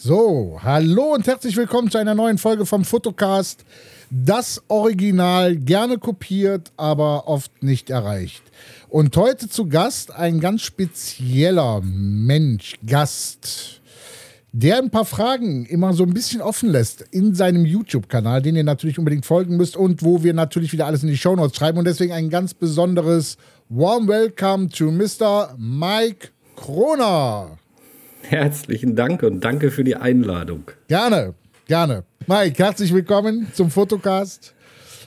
So, hallo und herzlich willkommen zu einer neuen Folge vom Fotocast. Das Original gerne kopiert, aber oft nicht erreicht. Und heute zu Gast ein ganz spezieller Mensch, Gast, der ein paar Fragen immer so ein bisschen offen lässt in seinem YouTube-Kanal, den ihr natürlich unbedingt folgen müsst und wo wir natürlich wieder alles in die Shownotes schreiben. Und deswegen ein ganz besonderes Warm Welcome to Mr. Mike Kroner. Herzlichen Dank und danke für die Einladung. Gerne, gerne. Mike, herzlich willkommen zum Fotocast.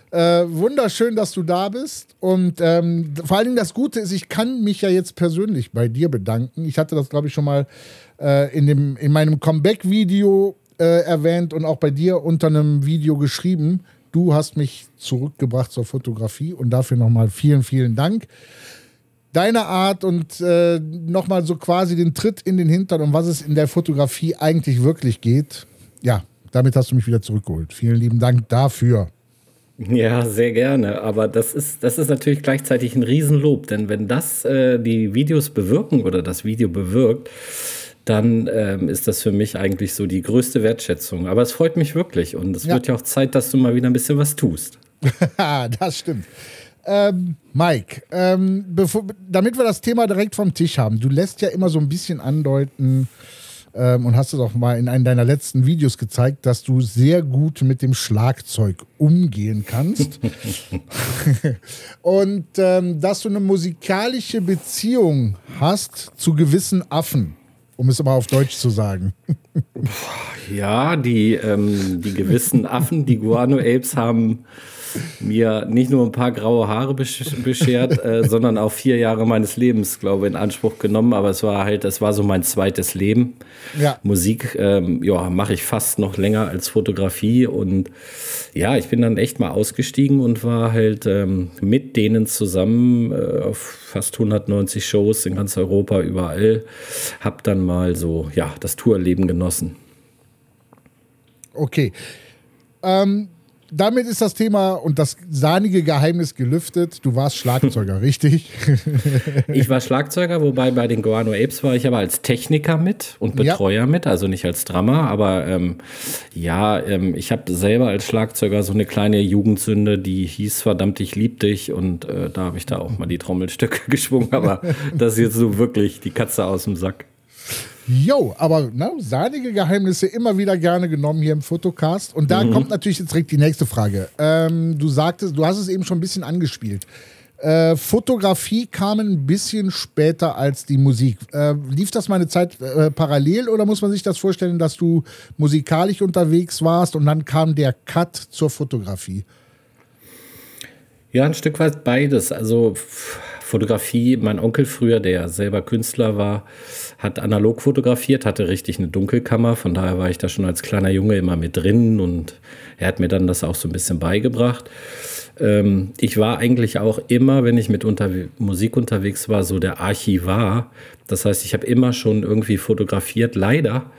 Äh, wunderschön, dass du da bist. Und ähm, vor allen Dingen das Gute ist, ich kann mich ja jetzt persönlich bei dir bedanken. Ich hatte das, glaube ich, schon mal äh, in, dem, in meinem Comeback-Video äh, erwähnt und auch bei dir unter einem Video geschrieben. Du hast mich zurückgebracht zur Fotografie und dafür nochmal vielen, vielen Dank deine Art und äh, nochmal so quasi den Tritt in den Hintern, um was es in der Fotografie eigentlich wirklich geht. Ja, damit hast du mich wieder zurückgeholt. Vielen lieben Dank dafür. Ja, sehr gerne. Aber das ist, das ist natürlich gleichzeitig ein Riesenlob, denn wenn das äh, die Videos bewirken oder das Video bewirkt, dann ähm, ist das für mich eigentlich so die größte Wertschätzung. Aber es freut mich wirklich und es ja. wird ja auch Zeit, dass du mal wieder ein bisschen was tust. das stimmt. Ähm, Mike, ähm, bevor, damit wir das Thema direkt vom Tisch haben, du lässt ja immer so ein bisschen andeuten ähm, und hast es auch mal in einem deiner letzten Videos gezeigt, dass du sehr gut mit dem Schlagzeug umgehen kannst und ähm, dass du eine musikalische Beziehung hast zu gewissen Affen um es aber auf Deutsch zu sagen. Ja, die, ähm, die gewissen Affen, die Guano-Apes haben mir nicht nur ein paar graue Haare beschert, äh, sondern auch vier Jahre meines Lebens, glaube ich, in Anspruch genommen. Aber es war halt, es war so mein zweites Leben. Ja. Musik, ähm, ja, mache ich fast noch länger als Fotografie. Und ja, ich bin dann echt mal ausgestiegen und war halt ähm, mit denen zusammen äh, auf fast 190 Shows in ganz Europa, überall. Hab dann mal so, ja, das Tourleben genossen. Okay. Ähm, damit ist das Thema und das sahnige Geheimnis gelüftet. Du warst Schlagzeuger, richtig? ich war Schlagzeuger, wobei bei den Guano Apes war ich aber als Techniker mit und Betreuer ja. mit, also nicht als Drummer. Aber ähm, ja, ähm, ich habe selber als Schlagzeuger so eine kleine Jugendsünde, die hieß verdammt, ich lieb dich. Und äh, da habe ich da auch mal die Trommelstücke geschwungen. Aber das ist jetzt so wirklich die Katze aus dem Sack. Jo, aber ne, sahnige Geheimnisse immer wieder gerne genommen hier im Fotocast. Und da mhm. kommt natürlich jetzt direkt die nächste Frage. Ähm, du sagtest, du hast es eben schon ein bisschen angespielt. Äh, Fotografie kam ein bisschen später als die Musik. Äh, lief das mal eine Zeit äh, parallel oder muss man sich das vorstellen, dass du musikalisch unterwegs warst und dann kam der Cut zur Fotografie? Ja, ein Stück weit beides. Also Fotografie, mein Onkel früher, der selber Künstler war, hat analog fotografiert, hatte richtig eine Dunkelkammer. Von daher war ich da schon als kleiner Junge immer mit drin und er hat mir dann das auch so ein bisschen beigebracht. Ähm, ich war eigentlich auch immer, wenn ich mit unter Musik unterwegs war, so der Archivar. Das heißt, ich habe immer schon irgendwie fotografiert. Leider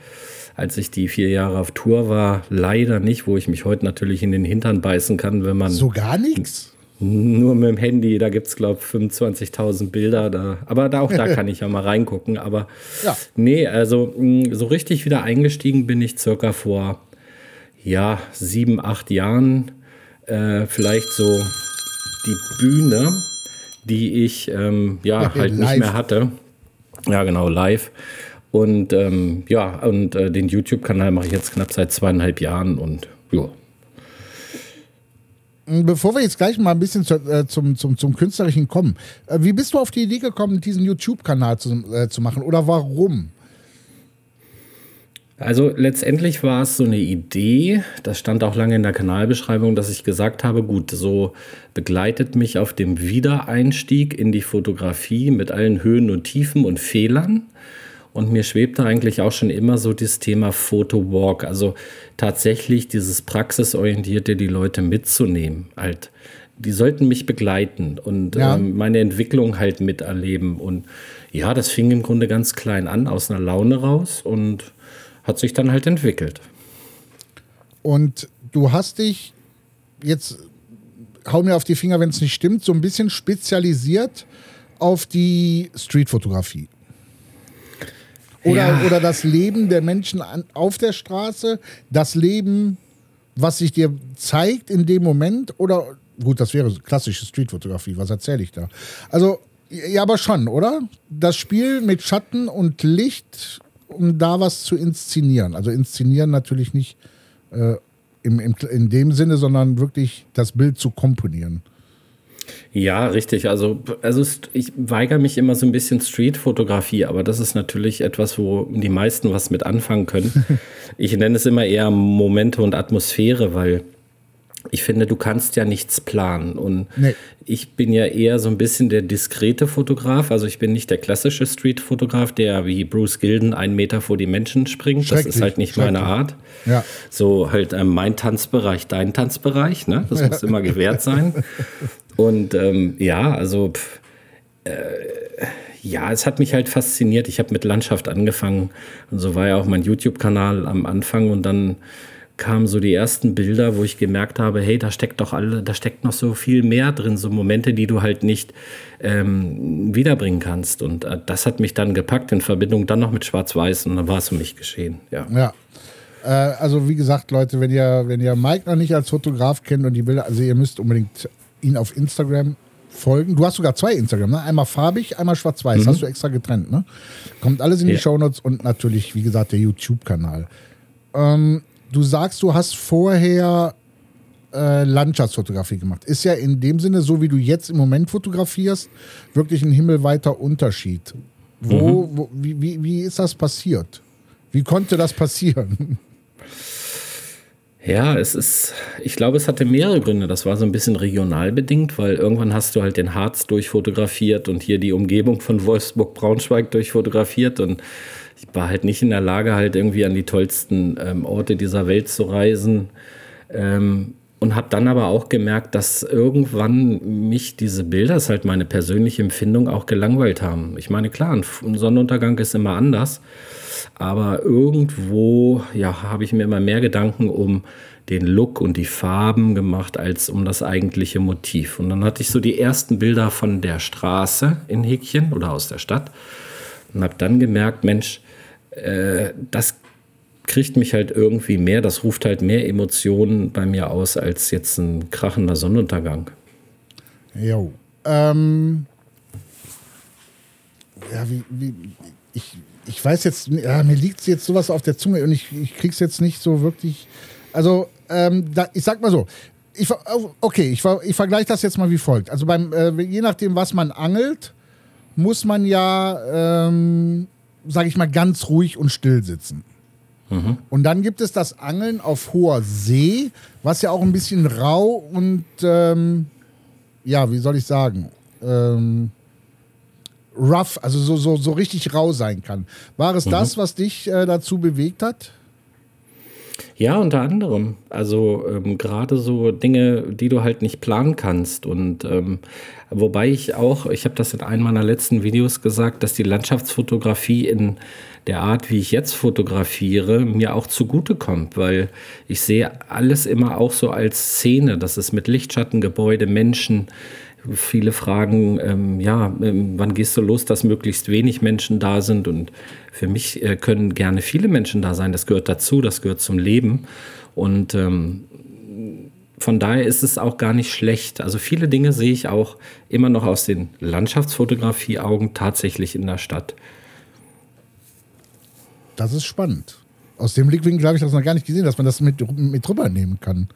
als ich die vier Jahre auf Tour war, leider nicht, wo ich mich heute natürlich in den Hintern beißen kann, wenn man. So gar nichts? Nur mit dem Handy, da gibt es, glaube ich, 25.000 Bilder. Da. Aber da, auch da kann ich ja mal reingucken. Aber ja. nee, also mm, so richtig wieder eingestiegen bin ich circa vor ja, sieben, acht Jahren. Äh, vielleicht so die Bühne, die ich ähm, ja halt nicht mehr hatte. Ja, genau, live. Und ähm, ja, und äh, den YouTube-Kanal mache ich jetzt knapp seit zweieinhalb Jahren und ja, Bevor wir jetzt gleich mal ein bisschen zu, äh, zum, zum, zum Künstlerischen kommen, äh, wie bist du auf die Idee gekommen, diesen YouTube-Kanal zu, äh, zu machen oder warum? Also letztendlich war es so eine Idee, das stand auch lange in der Kanalbeschreibung, dass ich gesagt habe, gut, so begleitet mich auf dem Wiedereinstieg in die Fotografie mit allen Höhen und Tiefen und Fehlern. Und mir schwebte eigentlich auch schon immer so das Thema Photowalk, also tatsächlich dieses Praxisorientierte, die Leute mitzunehmen. Halt, die sollten mich begleiten und ja. ähm, meine Entwicklung halt miterleben. Und ja, das fing im Grunde ganz klein an, aus einer Laune raus und hat sich dann halt entwickelt. Und du hast dich jetzt, hau mir auf die Finger, wenn es nicht stimmt, so ein bisschen spezialisiert auf die Streetfotografie. Oder, Ja. oder das Leben der Menschen an, auf der Straße, das Leben, was sich dir zeigt in dem Moment? Oder, gut, das wäre klassische Streetfotografie, was erzähle ich da? Also, ja, aber schon, oder? Das Spiel mit Schatten und Licht, um da was zu inszenieren. Also inszenieren natürlich nicht äh, im, im, in dem Sinne, sondern wirklich das Bild zu komponieren. Ja, richtig. Also, also ich weigere mich immer so ein bisschen Streetfotografie, aber das ist natürlich etwas, wo die meisten was mit anfangen können. Ich nenne es immer eher Momente und Atmosphäre, weil ich finde, du kannst ja nichts planen. Und Nee. ich bin ja eher so ein bisschen der diskrete Fotograf. Also ich bin nicht der klassische Streetfotograf, der wie Bruce Gilden einen Meter vor die Menschen springt. Das ist halt nicht meine. Art. Ja. So halt ähm, mein Tanzbereich, dein Tanzbereich, ne? Das muss immer gewährt sein. Und ähm, ja, also pff, äh, ja, es hat mich halt fasziniert. Ich habe mit Landschaft angefangen und so war ja auch mein YouTube-Kanal am Anfang und dann kamen so die ersten Bilder, wo ich gemerkt habe, hey, da steckt doch alle, da steckt noch so viel mehr drin, so Momente, die du halt nicht ähm, wiederbringen kannst. Und äh, das hat mich dann gepackt in Verbindung dann noch mit Schwarz-Weiß und dann war es für mich geschehen. Ja. Ja. Äh, also wie gesagt, Leute, wenn ihr, wenn ihr Mike noch nicht als Fotograf kennt und die Bilder, also ihr müsst unbedingt ihn auf Instagram folgen. Du hast sogar zwei Instagram, ne? Einmal farbig, einmal schwarz-weiß. Hast du extra getrennt, ne? Kommt alles in die Ja. Shownotes und natürlich, wie gesagt, der YouTube-Kanal. Ähm, du sagst, du hast vorher äh, Landschaftsfotografie gemacht. Ist ja in dem Sinne, so wie du jetzt im Moment fotografierst, wirklich ein himmelweiter Unterschied. Wo, wo, wie, wie, wie ist das passiert? Wie konnte das passieren? Ja, es ist, ich glaube, es hatte mehrere Gründe. Das war so ein bisschen regional bedingt, weil irgendwann hast du halt den Harz durchfotografiert und hier die Umgebung von Wolfsburg-Braunschweig durchfotografiert und ich war halt nicht in der Lage, halt irgendwie an die tollsten ähm, Orte dieser Welt zu reisen. Ähm, und habe dann aber auch gemerkt, dass irgendwann mich diese Bilder, das ist halt meine persönliche Empfindung, auch gelangweilt haben. Ich meine, klar, ein Sonnenuntergang ist immer anders. Aber irgendwo ja, habe ich mir immer mehr Gedanken um den Look und die Farben gemacht, als um das eigentliche Motiv. Und dann hatte ich so die ersten Bilder von der Straße in Häkchen oder aus der Stadt und habe dann gemerkt, Mensch, äh, das kriegt mich halt irgendwie mehr, das ruft halt mehr Emotionen bei mir aus als jetzt ein krachender Sonnenuntergang. Jo. Ähm, ja, wie, wie, ich, ich weiß jetzt, ja, mir liegt jetzt sowas auf der Zunge und ich, ich krieg's jetzt nicht so wirklich. Also, ähm, da, ich sag mal so, ich, ver- okay, ich, ich vergleiche das jetzt mal wie folgt. Also beim, äh, je nachdem, was man angelt, muss man ja, ähm, sag ich mal, ganz ruhig und still sitzen. Und dann gibt es das Angeln auf hoher See, was ja auch ein bisschen rau und ähm, ja, wie soll ich sagen, ähm, rough, also so, so, so richtig rau sein kann. War es das, was dich äh, dazu bewegt hat? Ja, unter anderem. Also ähm, gerade so Dinge, die du halt nicht planen kannst. Und ähm, wobei ich auch, ich habe das in einem meiner letzten Videos gesagt, dass die Landschaftsfotografie in der Art, wie ich jetzt fotografiere, mir auch zugutekommt, weil ich sehe alles immer auch so als Szene. Das ist mit Lichtschatten, Gebäude, Menschen. Viele fragen, ähm, ja, ähm, wann gehst du los, dass möglichst wenig Menschen da sind? Und für mich äh, können gerne viele Menschen da sein. Das gehört dazu, das gehört zum Leben. Und ähm, von daher ist es auch gar nicht schlecht. Also viele Dinge sehe ich auch immer noch aus den Landschaftsfotografie-Augen tatsächlich in der Stadt. Das ist spannend. Aus dem Blickwinkel habe ich das noch gar nicht gesehen, dass man das mit, mit drüber nehmen kann.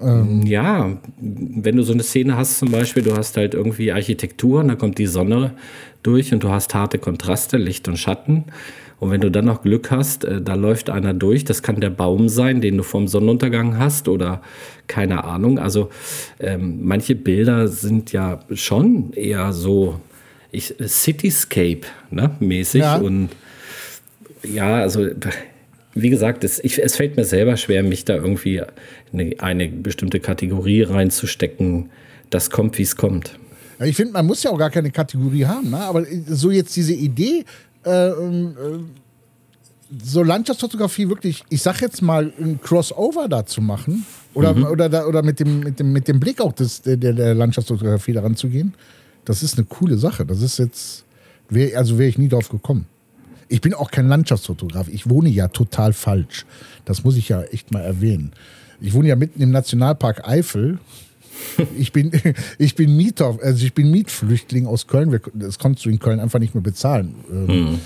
Ja, wenn du so eine Szene hast, zum Beispiel, du hast halt irgendwie Architektur und da kommt die Sonne durch und du hast harte Kontraste, Licht und Schatten. Und wenn du dann noch Glück hast, äh, da läuft einer durch, das kann der Baum sein, den du vom Sonnenuntergang hast oder keine Ahnung. Also ähm, manche Bilder sind ja schon eher so ich, Cityscape ne, mäßig Ja. und ja, also wie gesagt, es, ich, es fällt mir selber schwer, mich da irgendwie in eine, eine bestimmte Kategorie reinzustecken. Das kommt, wie es kommt. Ja, Ich finde, man muss ja auch gar keine Kategorie haben, ne? aber so jetzt diese Idee, äh, ähm, äh, so Landschaftsfotografie wirklich, ich sag jetzt mal, ein Crossover da zu machen oder, oder, da, oder mit, dem, mit, dem, mit dem Blick auch des, der, der Landschaftsfotografie daran zu gehen, das ist eine coole Sache. Das ist jetzt, wär, also wäre ich nie drauf gekommen. Ich bin auch kein Landschaftsfotograf. Ich wohne ja total falsch. Das muss ich ja echt mal erwähnen. Ich wohne ja mitten im Nationalpark Eifel. Ich bin, ich bin Mieter, also ich bin Mietflüchtling aus Köln. Das konntest du in Köln einfach nicht mehr bezahlen. Hm.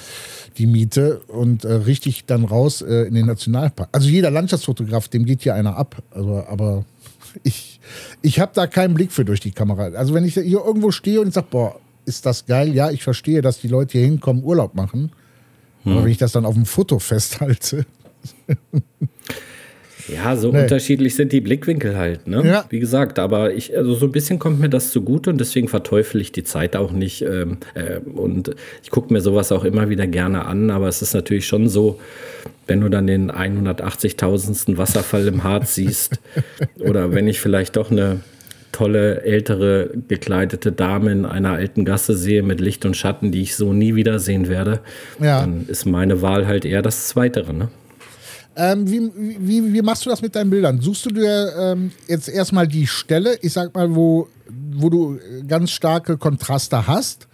Die Miete und äh, richtig dann raus äh, in den Nationalpark. Also jeder Landschaftsfotograf, dem geht hier einer ab. Also, aber ich, ich habe da keinen Blick für durch die Kamera. Also wenn ich hier irgendwo stehe und sage, boah, ist das geil? Ja, ich verstehe, dass die Leute hier hinkommen, Urlaub machen. Hm. Aber wenn ich das dann auf dem Foto festhalte. Ja, so nee. unterschiedlich sind die Blickwinkel halt, ne? Ja. Wie gesagt, aber ich, also so ein bisschen kommt mir das zugute und deswegen verteufel ich die Zeit auch nicht. Ähm, äh, und ich gucke mir sowas auch immer wieder gerne an, aber es ist natürlich schon so, wenn du dann den 180.000. Wasserfall im Harz siehst oder wenn ich vielleicht doch eine tolle, ältere, gekleidete Dame in einer alten Gasse sehe mit Licht und Schatten, die ich so nie wieder sehen werde, ja. dann ist meine Wahl halt eher das Zweitere, ne? Ähm, wie, wie, wie machst du das mit deinen Bildern? Suchst du dir ähm, jetzt erstmal die Stelle, ich sag mal, wo, wo du ganz starke Kontraste hast?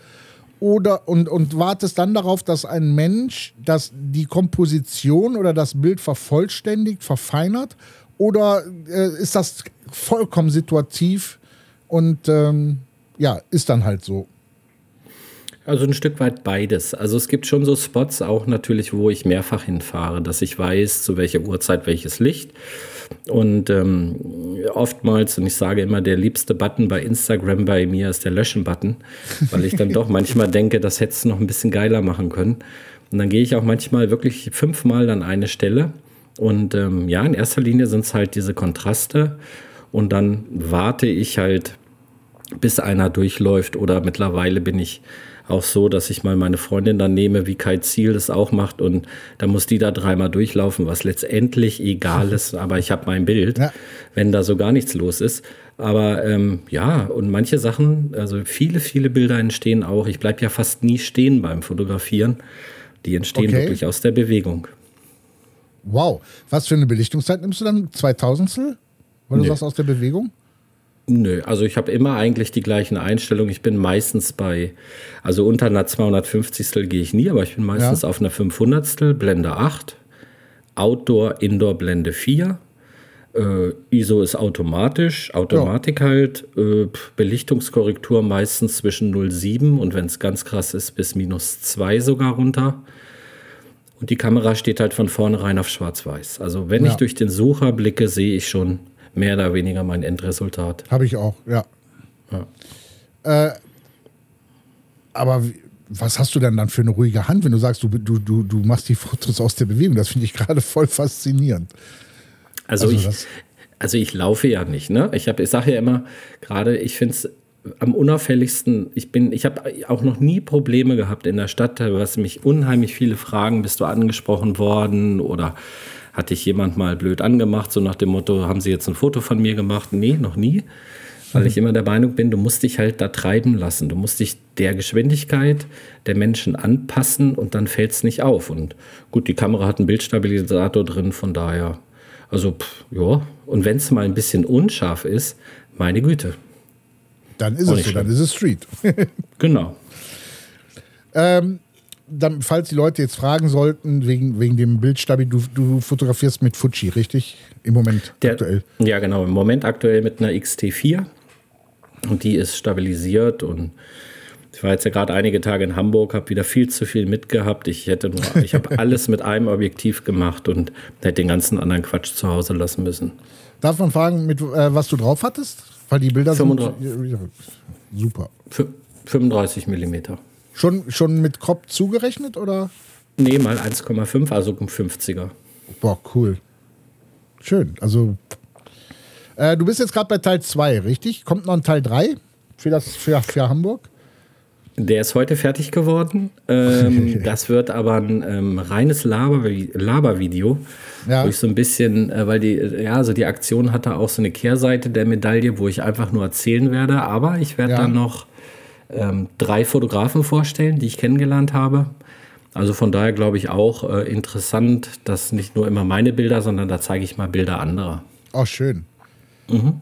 Oder und, und wartest dann darauf, dass ein Mensch das, die Komposition oder das Bild vervollständigt, verfeinert? Oder äh, ist das vollkommen situativ und ähm, ja, ist dann halt so? Also ein Stück weit beides. Also es gibt schon so Spots auch natürlich, wo ich mehrfach hinfahre, dass ich weiß, zu welcher Uhrzeit welches Licht. Und ähm, oftmals, und ich sage immer, der liebste Button bei Instagram bei mir ist der Löschen-Button, weil ich dann doch manchmal denke, das hättest du noch ein bisschen geiler machen können. Und dann gehe ich auch manchmal wirklich fünfmal an eine Stelle. Und ähm, ja, in erster Linie sind es halt diese Kontraste. Und dann warte ich halt, bis einer durchläuft. Oder mittlerweile bin ich auch so, dass ich mal meine Freundin dann nehme, wie Kai Ziel das auch macht und da muss die da dreimal durchlaufen, was letztendlich egal ist, aber ich habe mein Bild, ja. wenn da so gar nichts los ist. Aber ähm, ja, und manche Sachen, also viele, viele Bilder entstehen auch. Ich bleibe ja fast nie stehen beim Fotografieren. Die entstehen okay. wirklich aus der Bewegung. Wow. Was für eine Belichtungszeit nimmst du dann? 2000 Weil du nee. sagst aus der Bewegung? Nö, also ich habe immer eigentlich die gleichen Einstellungen. Ich bin meistens bei, also unter einer 250. gehe ich nie, aber ich bin meistens ja. auf einer 500. Blende 8, Outdoor, Indoor Blende 4. Äh, ISO ist automatisch, Automatik ja. halt, äh, Belichtungskorrektur meistens zwischen 0,7 und wenn es ganz krass ist, bis minus 2 sogar runter. Und die Kamera steht halt von vornherein auf schwarz-weiß. Also wenn ja. ich durch den Sucher blicke, sehe ich schon, mehr oder weniger mein Endresultat. Habe ich auch, ja. ja. Äh, aber was hast du denn dann für eine ruhige Hand, wenn du sagst, du, du, du, du machst die Fotos aus der Bewegung? Das finde ich gerade voll faszinierend. Also, also ich, also ich laufe ja nicht, ne? Ich, ich sage ja immer, gerade ich finde es am unauffälligsten, ich bin, ich habe auch noch nie Probleme gehabt in der Stadt, was mich unheimlich viele fragen, bist du angesprochen worden oder hat dich jemand mal blöd angemacht, so nach dem Motto, haben sie jetzt ein Foto von mir gemacht? Nee, noch nie. Weil ich immer der Meinung bin, du musst dich halt da treiben lassen. Du musst dich der Geschwindigkeit der Menschen anpassen und dann fällt es nicht auf. Und gut, die Kamera hat einen Bildstabilisator drin, von daher, also pff, ja. Und wenn es mal ein bisschen unscharf ist, meine Güte. Dann ist es so, dann ist es Street. genau. Ähm, dann, falls die Leute jetzt fragen sollten, wegen, wegen dem Bildstabi, du, du fotografierst mit Fuji, richtig? Im Moment Der, aktuell. Ja, genau. Im Moment aktuell mit einer XT4. Und die ist stabilisiert und ich war jetzt ja gerade einige Tage in Hamburg, habe wieder viel zu viel mitgehabt. Ich hätte nur, ich habe alles mit einem Objektiv gemacht und hätte den ganzen anderen Quatsch zu Hause lassen müssen. Darf man fragen, mit äh, was du drauf hattest? Weil die Bilder 35, sind super. 35 Millimeter. Schon, schon mit Crop zugerechnet oder? Nee, mal 1,5, also ein 50er. Boah, cool. Schön. Also, äh, du bist jetzt gerade bei Teil 2, richtig? Kommt noch ein Teil 3 für, das, für, für Hamburg? Der ist heute fertig geworden. Ähm, das wird aber ein ähm, reines Labervideo, ja. wo ich so ein bisschen, äh, weil die, ja, also die Aktion hatte auch so eine Kehrseite der Medaille, wo ich einfach nur erzählen werde. Aber ich werde ja. dann noch ähm, drei Fotografen vorstellen, die ich kennengelernt habe. Also von daher glaube ich auch äh, interessant, dass nicht nur immer meine Bilder, sondern da zeige ich mal Bilder anderer. Oh, schön. Mhm.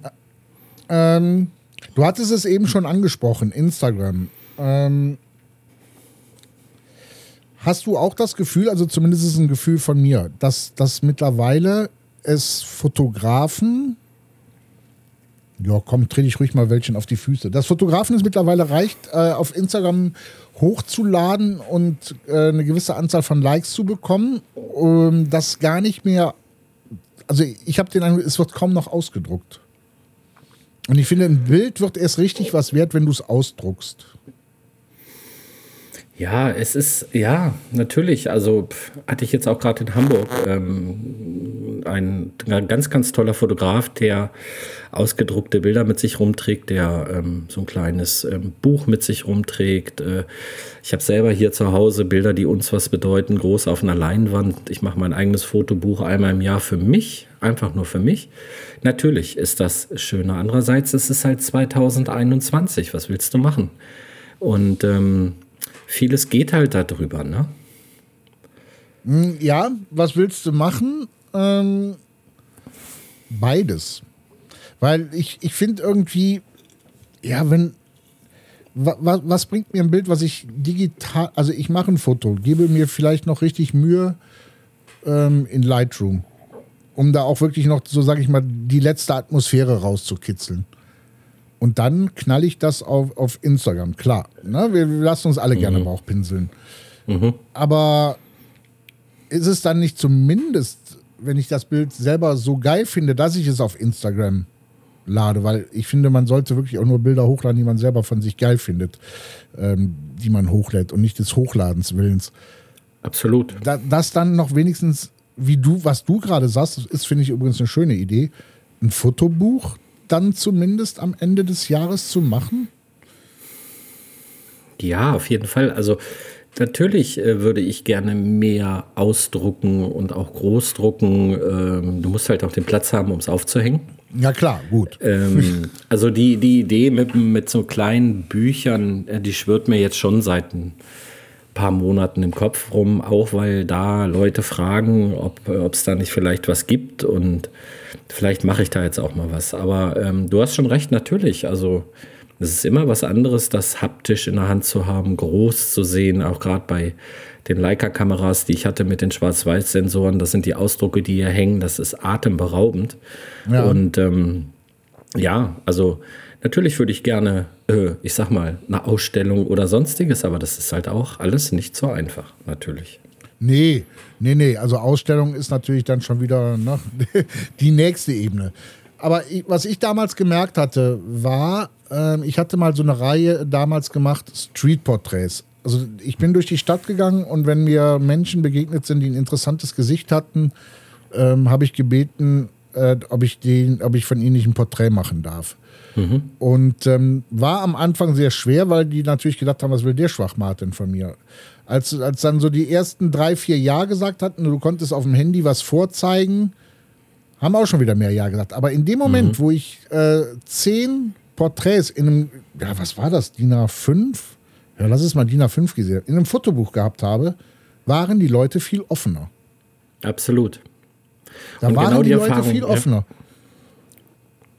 Ähm, du hattest es eben schon angesprochen, Instagram. Ähm, Hast du auch das Gefühl, also zumindest ist es ein Gefühl von mir, dass, dass mittlerweile es Fotografen, ja komm, trete ich ruhig mal welchen auf die Füße, dass Fotografen es mittlerweile reicht, äh, auf Instagram hochzuladen und äh, eine gewisse Anzahl von Likes zu bekommen, um das gar nicht mehr, also ich habe den Eindruck, es wird kaum noch ausgedruckt. Und ich finde, ein Bild wird erst richtig was wert, wenn du es ausdruckst. Ja, es ist, ja, natürlich. Also hatte ich jetzt auch gerade in Hamburg ähm, ein, ganz, ganz toller Fotograf, der ausgedruckte Bilder mit sich rumträgt, der ähm, so ein kleines ähm, Buch mit sich rumträgt. Äh, ich habe selber hier zu Hause Bilder, die uns was bedeuten, groß auf einer Leinwand. Ich mache mein eigenes Fotobuch einmal im Jahr für mich, einfach nur für mich. Natürlich ist das schöner. Andererseits ist es halt 2021. Was willst du machen? Und ähm, vieles geht halt darüber, ne? Hm, ja, was willst du machen? Ähm, beides. Weil ich, ich finde irgendwie, ja, wenn, was, was bringt mir ein Bild, was ich digital, also ich mache ein Foto, gebe mir vielleicht noch richtig Mühe ähm, in Lightroom, um da auch wirklich noch, so sage ich mal, die letzte Atmosphäre rauszukitzeln. Und dann knall ich das auf, auf Instagram. Klar, ne? wir, wir lassen uns alle mhm. gerne Bauchpinseln. Mhm. Aber ist es dann nicht zumindest, wenn ich das Bild selber so geil finde, dass ich es auf Instagram lade? Weil ich finde, man sollte wirklich auch nur Bilder hochladen, die man selber von sich geil findet, ähm, die man hochlädt und nicht des Hochladens willens. Absolut. Da, das dann noch wenigstens, wie du, was du gerade sagst, ist, finde ich übrigens eine schöne Idee, ein Fotobuch dann zumindest am Ende des Jahres zu machen? Ja, auf jeden Fall. Also natürlich äh, würde ich gerne mehr ausdrucken und auch großdrucken. Ähm, du musst halt auch den Platz haben, um es aufzuhängen. Ja klar, gut. Ähm, also die, die Idee mit, mit so kleinen Büchern, äh, die schwirrt mir jetzt schon seit ein paar Monaten im Kopf rum, auch weil da Leute fragen, ob es da nicht vielleicht was gibt und vielleicht mache ich da jetzt auch mal was. Aber ähm, du hast schon recht, natürlich. Also es ist immer was anderes, das haptisch in der Hand zu haben, groß zu sehen, auch gerade bei den Leica-Kameras, die ich hatte mit den Schwarz-Weiß-Sensoren. Das sind die Ausdrucke, die hier hängen. Das ist atemberaubend. Ja. Und ähm, ja, also natürlich würde ich gerne, äh, ich sag mal, eine Ausstellung oder sonstiges, aber das ist halt auch alles nicht so einfach, natürlich. Nee, nee, nee. Also Ausstellung ist natürlich dann schon wieder ne, die nächste Ebene. Aber was ich damals gemerkt hatte, war, äh, ich hatte mal so eine Reihe damals gemacht, Street-Porträts. Also ich bin durch die Stadt gegangen und wenn mir Menschen begegnet sind, die ein interessantes Gesicht hatten, ähm, habe ich gebeten, äh, ob, ich den, ob ich von ihnen nicht ein Porträt machen darf. Mhm. Und ähm, war am Anfang sehr schwer, weil die natürlich gedacht haben, was will der Schwachmartin von mir? als, als dann so die ersten drei, vier Ja gesagt hatten, du konntest auf dem Handy was vorzeigen, haben auch schon wieder mehr Ja gesagt. Aber in dem Moment, mhm. wo ich äh, zehn Porträts in einem, ja, was war das, DIN A5? Ja, lass es mal DIN A5 gesehen, in einem Fotobuch gehabt habe, waren die Leute viel offener. Absolut. Da und waren genau die, die Leute viel offener.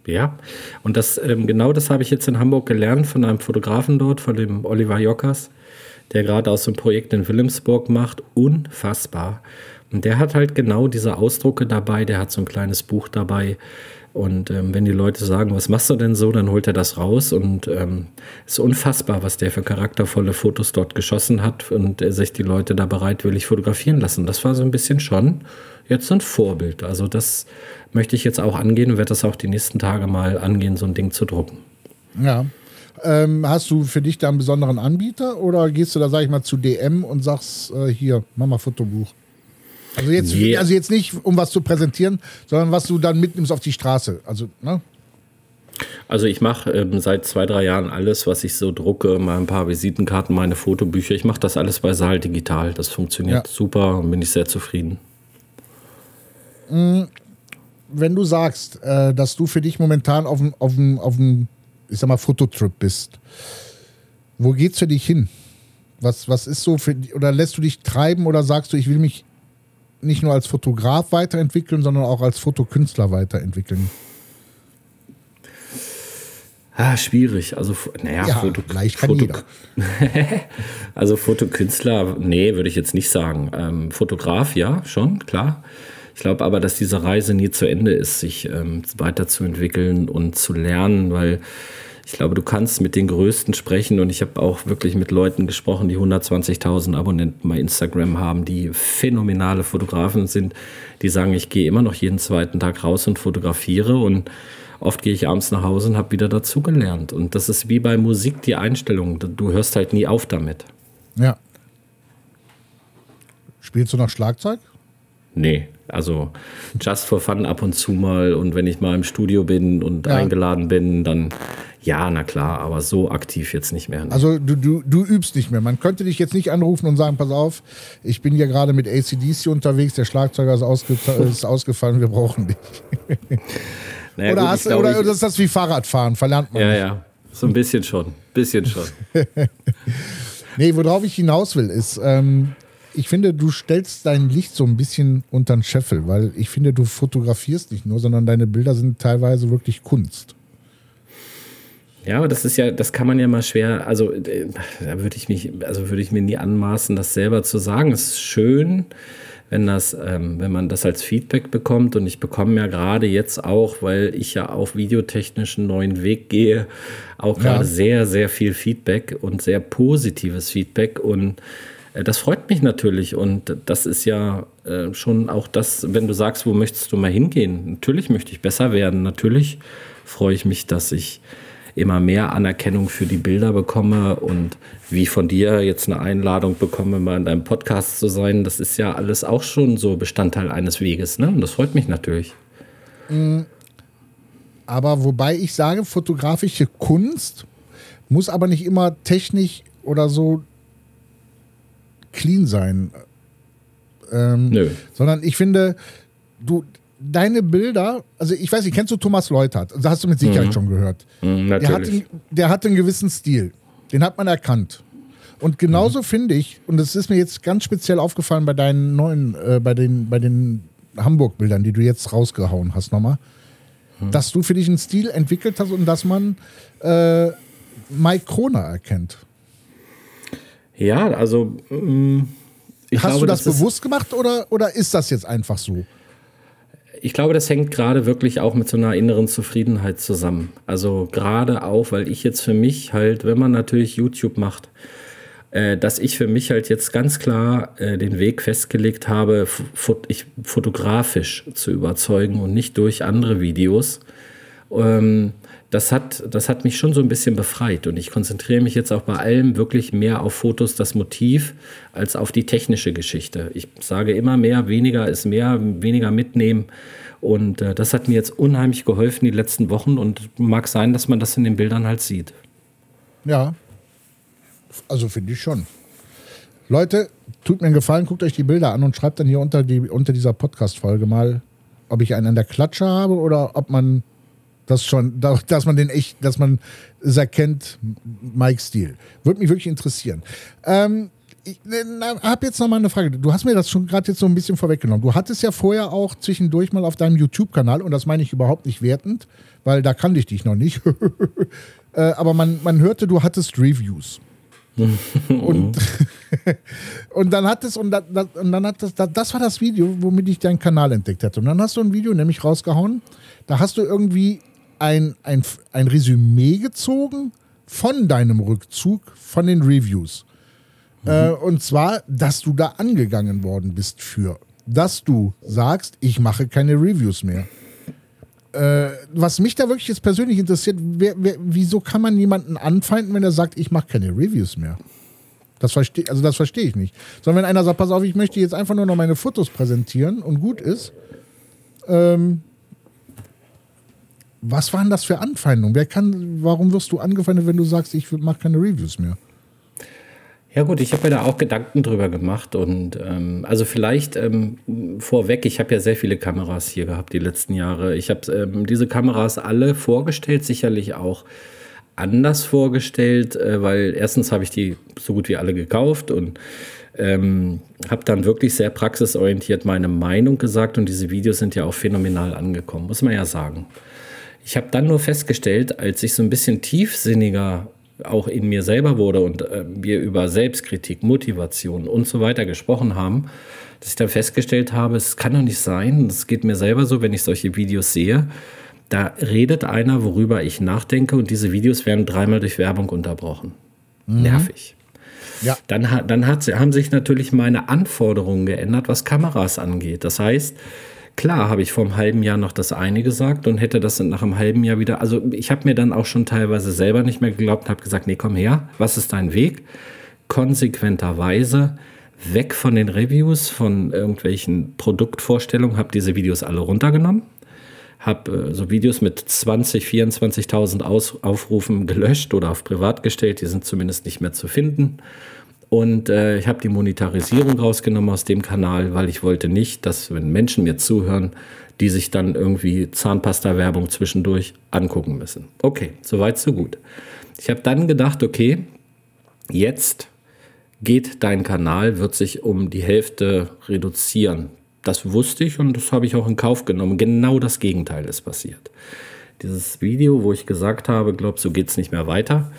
Ja. ja. und das ähm, genau das habe ich jetzt in Hamburg gelernt von einem Fotografen dort, von dem Oliver Jockers der gerade aus dem Projekt in Wilhelmsburg macht. Unfassbar. Und der hat halt genau diese Ausdrucke dabei, der hat so ein kleines Buch dabei. Und ähm, wenn die Leute sagen, was machst du denn so, dann holt er das raus. Und es ähm, ist unfassbar, was der für charaktervolle Fotos dort geschossen hat und äh, sich die Leute da bereitwillig fotografieren lassen. Das war so ein bisschen schon jetzt ein Vorbild. Also das möchte ich jetzt auch angehen und werde das auch die nächsten Tage mal angehen, so ein Ding zu drucken. Ja, ähm, hast du für dich da einen besonderen Anbieter oder gehst du da, sag ich mal, zu DM und sagst, äh, hier, mach mal Fotobuch? Also jetzt, yeah. also jetzt nicht, um was zu präsentieren, sondern was du dann mitnimmst auf die Straße. Also, ne? Also ich mache ähm, seit zwei, drei Jahren alles, was ich so drucke, mal ein paar Visitenkarten, meine Fotobücher. Ich mache das alles bei Saal digital. Das funktioniert ja. super und bin ich sehr zufrieden. Mm, wenn du sagst, äh, dass du für dich momentan auf dem auf auf ich sag mal, Fototrip bist, wo geht's für dich hin? Was, was ist so für oder lässt du dich treiben oder sagst du, ich will mich nicht nur als Fotograf weiterentwickeln, sondern auch als Fotokünstler weiterentwickeln? Ah, schwierig. Also, naja, Ja, Foto, leicht kann Foto, jeder. also Fotokünstler, nee, würde ich jetzt nicht sagen. Ähm, Fotograf, ja, schon, klar. Ich glaube aber, dass diese Reise nie zu Ende ist, sich ähm, weiterzuentwickeln und zu lernen, weil ich glaube, du kannst mit den Größten sprechen und ich habe auch wirklich mit Leuten gesprochen, die 120.000 Abonnenten bei Instagram haben, die phänomenale Fotografen sind, die sagen, ich gehe immer noch jeden zweiten Tag raus und fotografiere und oft gehe ich abends nach Hause und habe wieder dazugelernt. Und das ist wie bei Musik die Einstellung, du hörst halt nie auf damit. Ja. Spielst du noch Schlagzeug? Nee, also just for fun ab und zu mal und wenn ich mal im Studio bin und Ja. eingeladen bin, dann ja, na klar, aber so aktiv jetzt nicht mehr. Also du, du, du übst nicht mehr. Man könnte dich jetzt nicht anrufen und sagen, pass auf, ich bin hier gerade mit ACDC unterwegs, der Schlagzeuger ist, ausge ist ausgefallen, wir brauchen dich. Naja, oder gut, hast, glaub, oder ist das wie Fahrradfahren? Verlernt man Ja, nicht. ja, so ein bisschen schon, bisschen schon. Nee, worauf ich hinaus will, ist, ähm, ich finde, du stellst dein Licht so ein bisschen unter den Scheffel, weil ich finde, du fotografierst nicht nur, sondern deine Bilder sind teilweise wirklich Kunst. Ja, aber das ist ja, das kann man ja mal schwer, also äh, da würde ich mich, also würde ich mir nie anmaßen, das selber zu sagen. Es ist schön, wenn das, ähm, wenn man das als Feedback bekommt und ich bekomme ja gerade jetzt auch, weil ich ja auf videotechnischen neuen Weg gehe, auch gerade Ja. sehr, sehr viel Feedback und sehr positives Feedback und äh, das freut mich natürlich und das ist ja äh, schon auch das, wenn du sagst, wo möchtest du mal hingehen? Natürlich möchte ich besser werden. Natürlich freue ich mich, dass ich immer mehr Anerkennung für die Bilder bekomme und wie von dir jetzt eine Einladung bekomme, mal in deinem Podcast zu sein. Das ist ja alles auch schon so Bestandteil eines Weges. Ne? Und das freut mich natürlich. Aber wobei ich sage, fotografische Kunst muss aber nicht immer technisch oder so clean sein. Ähm, Nö. Sondern ich finde, du, deine Bilder, also ich weiß nicht, kennst du Thomas Leutert? Das hast du mit Sicherheit schon gehört. Mm, Der hat, der hat einen gewissen Stil. Den hat man erkannt. Und genauso finde ich, und das ist mir jetzt ganz speziell aufgefallen bei deinen neuen, äh, bei den, bei den Hamburg-Bildern, die du jetzt rausgehauen hast nochmal, dass du für dich einen Stil entwickelt hast und dass man äh, Mike Kroner erkennt. Ja, also ich hast glaube, du das, ist- bewusst gemacht oder, oder ist das jetzt einfach so? Ich glaube, das hängt gerade wirklich auch mit so einer inneren Zufriedenheit zusammen. Also gerade auch, weil ich jetzt für mich halt, wenn man natürlich YouTube macht, äh, dass ich für mich halt jetzt ganz klar äh, den Weg festgelegt habe, fot ich fotografisch zu überzeugen und nicht durch andere Videos. Ähm, das hat, das hat mich schon so ein bisschen befreit und ich konzentriere mich jetzt auch bei allem wirklich mehr auf Fotos, das Motiv, als auf die technische Geschichte. Ich sage immer mehr, weniger ist mehr, weniger mitnehmen und äh, das hat mir jetzt unheimlich geholfen die letzten Wochen und mag sein, dass man das in den Bildern halt sieht. Ja. Also finde ich schon. Leute, tut mir einen Gefallen, guckt euch die Bilder an und schreibt dann hier unter, die, unter dieser Podcast-Folge mal, ob ich einen an der Klatsche habe oder ob man das schon, da- dass man den echt, dass man es erkennt, Mike Stil. Würde mich wirklich interessieren. Ähm, ich habe jetzt noch mal eine Frage. Du hast mir das schon gerade jetzt so ein bisschen vorweggenommen. Du hattest ja vorher auch zwischendurch mal auf deinem YouTube-Kanal, und das meine ich überhaupt nicht wertend, weil da kannte ich dich noch nicht. äh, aber man, man hörte, du hattest Reviews. und, und dann hat es, und, da, und dann hat das, da, das war das Video, womit ich deinen Kanal entdeckt hatte. Und dann hast du ein Video nämlich rausgehauen, da hast du irgendwie ein, ein, ein Resümee gezogen von deinem Rückzug, von den Reviews. Äh, und zwar, dass du da angegangen worden bist für. Dass du sagst, ich mache keine Reviews mehr. Äh, was mich da wirklich jetzt persönlich interessiert, wer, wer, wieso kann man jemanden anfeinden, wenn er sagt, ich mache keine Reviews mehr? Das verstehe also das verstehe ich nicht. Sondern wenn einer sagt, pass auf, ich möchte jetzt einfach nur noch meine Fotos präsentieren und gut ist, ähm, was waren das für Anfeindungen? Wer kann, warum wirst du angefeindet, wenn du sagst, ich mache keine Reviews mehr? Ja gut, ich habe mir da auch Gedanken drüber gemacht und ähm, also vielleicht ähm, vorweg, ich habe ja sehr viele Kameras hier gehabt die letzten Jahre. Ich habe ähm, diese Kameras alle vorgestellt, sicherlich auch anders vorgestellt, äh, weil erstens habe ich die so gut wie alle gekauft und ähm, habe dann wirklich sehr praxisorientiert meine Meinung gesagt und diese Videos sind ja auch phänomenal angekommen, muss man ja sagen. Ich habe dann nur festgestellt, als ich so ein bisschen tiefsinniger auch in mir selber wurde und äh, wir über Selbstkritik, Motivation und so weiter gesprochen haben, dass ich dann festgestellt habe, es kann doch nicht sein, es geht mir selber so, wenn ich solche Videos sehe, da redet einer, worüber ich nachdenke und diese Videos werden dreimal durch Werbung unterbrochen. Mhm. Nervig. Ja. Dann, dann hat, haben sich natürlich meine Anforderungen geändert, was Kameras angeht. Das heißt, klar habe ich vor einem halben Jahr noch das eine gesagt und hätte das nach einem halben Jahr wieder. Also ich habe mir dann auch schon teilweise selber nicht mehr geglaubt und habe gesagt, nee, komm her, was ist dein Weg? Konsequenterweise weg von den Reviews, von irgendwelchen Produktvorstellungen, habe diese Videos alle runtergenommen habe äh, so Videos mit 20, 24.000 Aufrufen gelöscht oder auf privat gestellt. Die sind zumindest nicht mehr zu finden. Und äh, ich habe die Monetarisierung rausgenommen aus dem Kanal, weil ich wollte nicht, dass wenn Menschen mir zuhören, die sich dann irgendwie Zahnpasta-Werbung zwischendurch angucken müssen. Okay, soweit so gut. Ich habe dann gedacht, okay, jetzt geht dein Kanal, wird sich um die Hälfte reduzieren. Das wusste ich und das habe ich auch in Kauf genommen. Genau das Gegenteil ist passiert. Dieses Video, wo ich gesagt habe, glaub, so geht es nicht mehr weiter.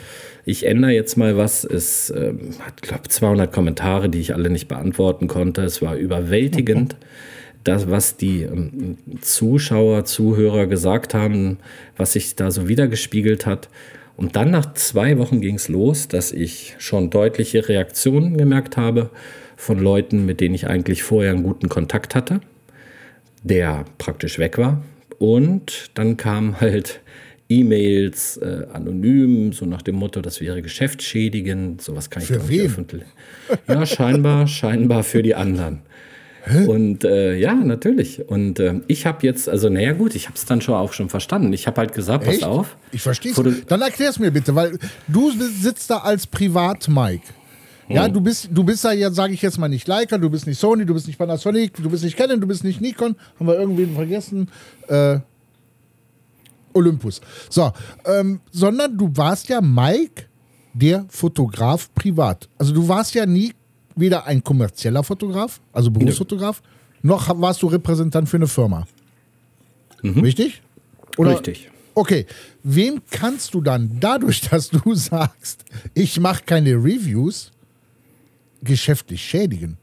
Ich ändere jetzt mal was. Es ähm, hat, glaube 200 Kommentare, die ich alle nicht beantworten konnte. Es war überwältigend. das, was die ähm, Zuschauer, Zuhörer gesagt haben, was sich da so wiedergespiegelt hat. Und dann nach zwei Wochen ging es los, dass ich schon deutliche Reaktionen gemerkt habe von Leuten, mit denen ich eigentlich vorher einen guten Kontakt hatte, der praktisch weg war. Und dann kamen halt E-Mails äh, anonym, so nach dem Motto, das wäre geschäftsschädigend, sowas kann ich für doch nicht öffentlich. Ja, scheinbar, scheinbar für die anderen. Hä? Und äh, ja, natürlich. Und äh, ich habe jetzt, also naja gut, ich habe es dann schon auch schon verstanden. Ich habe halt gesagt, Echt? pass auf. Ich verstehe es. Dann erklär es mir bitte, weil du sitzt da als Privat-Mike. Ja, mhm. du bist, du bist da jetzt, sage ich jetzt mal, nicht Leica, du bist nicht Sony, du bist nicht Panasonic, du bist nicht Canon, du bist nicht Nikon. Haben wir irgendwen vergessen? Äh, Olympus. So, ähm, sondern du warst ja Mike, der Fotograf privat. Also du warst ja nie weder ein kommerzieller Fotograf, also Berufsfotograf, nee. noch warst du Repräsentant für eine Firma. Mhm. Richtig? Oder? Richtig. Okay, wem kannst du dann dadurch, dass du sagst, ich mache keine Reviews, geschäftlich schädigen?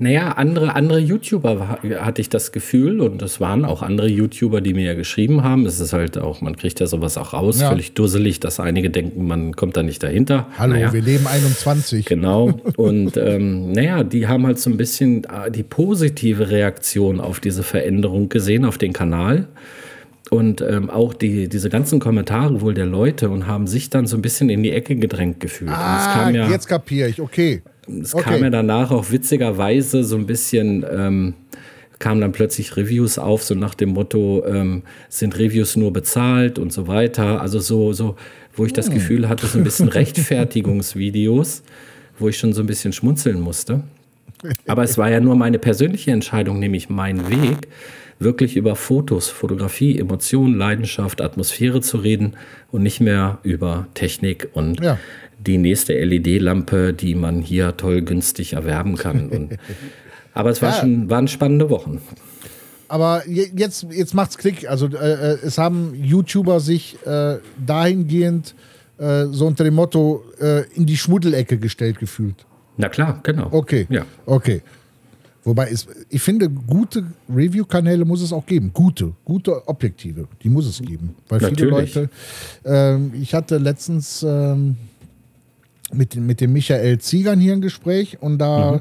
Naja, andere, andere YouTuber hatte ich das Gefühl und es waren auch andere YouTuber, die mir ja geschrieben haben. Es ist halt auch, man kriegt ja sowas auch raus, ja. völlig dusselig, dass einige denken, man kommt da nicht dahinter. Hallo, naja, wir leben 21. Genau. Und ähm, naja, die haben halt so ein bisschen äh, die positive Reaktion auf diese Veränderung gesehen, auf den Kanal und ähm, auch die, diese ganzen Kommentare wohl der Leute und haben sich dann so ein bisschen in die Ecke gedrängt gefühlt. Ah, ja, jetzt kapiere ich, okay. Es okay. kam ja danach auch witzigerweise so ein bisschen, ähm, kamen dann plötzlich Reviews auf, so nach dem Motto, ähm, sind Reviews nur bezahlt und so weiter. Also so, so wo ich das hm. Gefühl hatte, so ein bisschen Rechtfertigungsvideos, wo ich schon so ein bisschen schmunzeln musste. Aber es war ja nur meine persönliche Entscheidung, nämlich mein Weg, wirklich über Fotos, Fotografie, Emotionen, Leidenschaft, Atmosphäre zu reden und nicht mehr über Technik und ja die nächste LED-Lampe, die man hier toll günstig erwerben kann. Und, aber es war ja. schon, waren spannende Wochen. Aber jetzt, jetzt macht's Klick. Also äh, äh, es haben YouTuber sich äh, dahingehend äh, so unter dem Motto äh, in die Schmuddelecke gestellt gefühlt. Na klar, genau. Okay. Ja. Okay. Wobei es, ich finde, gute Review-Kanäle muss es auch geben. Gute, gute Objektive, die muss es geben. Weil viele Natürlich. Leute, ähm, ich hatte letztens ähm, mit, mit dem Michael Ziegern hier ein Gespräch und da mhm.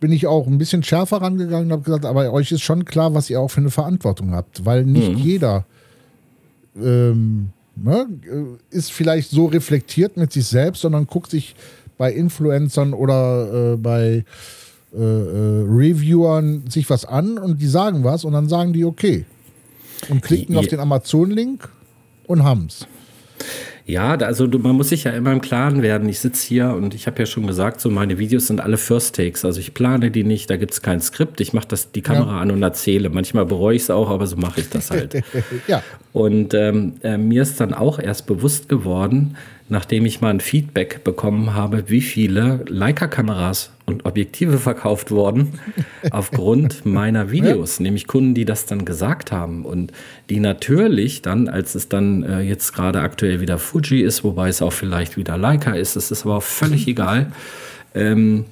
bin ich auch ein bisschen schärfer rangegangen und habe gesagt, aber euch ist schon klar, was ihr auch für eine Verantwortung habt, weil nicht mhm. jeder ähm, ne, äh, ist vielleicht so reflektiert mit sich selbst, sondern guckt sich bei Influencern oder äh, bei äh, äh, Reviewern sich was an und die sagen was und dann sagen die okay und klicken die, auf den Amazon-Link und haben's. Ja, also man muss sich ja immer im Klaren werden. Ich sitze hier und ich habe ja schon gesagt, so meine Videos sind alle First Takes. Also ich plane die nicht, da gibt es kein Skript. Ich mache das die Kamera ja. an und erzähle. Manchmal bereue ich es auch, aber so mache ich das halt. ja. Und ähm, äh, mir ist dann auch erst bewusst geworden, nachdem ich mal ein Feedback bekommen habe, wie viele Leica-Kameras und Objektive verkauft wurden aufgrund meiner Videos, ja. nämlich Kunden, die das dann gesagt haben und die natürlich dann, als es dann äh, jetzt gerade aktuell wieder Fuji ist, wobei es auch vielleicht wieder Leica ist, es ist aber auch völlig egal, ähm,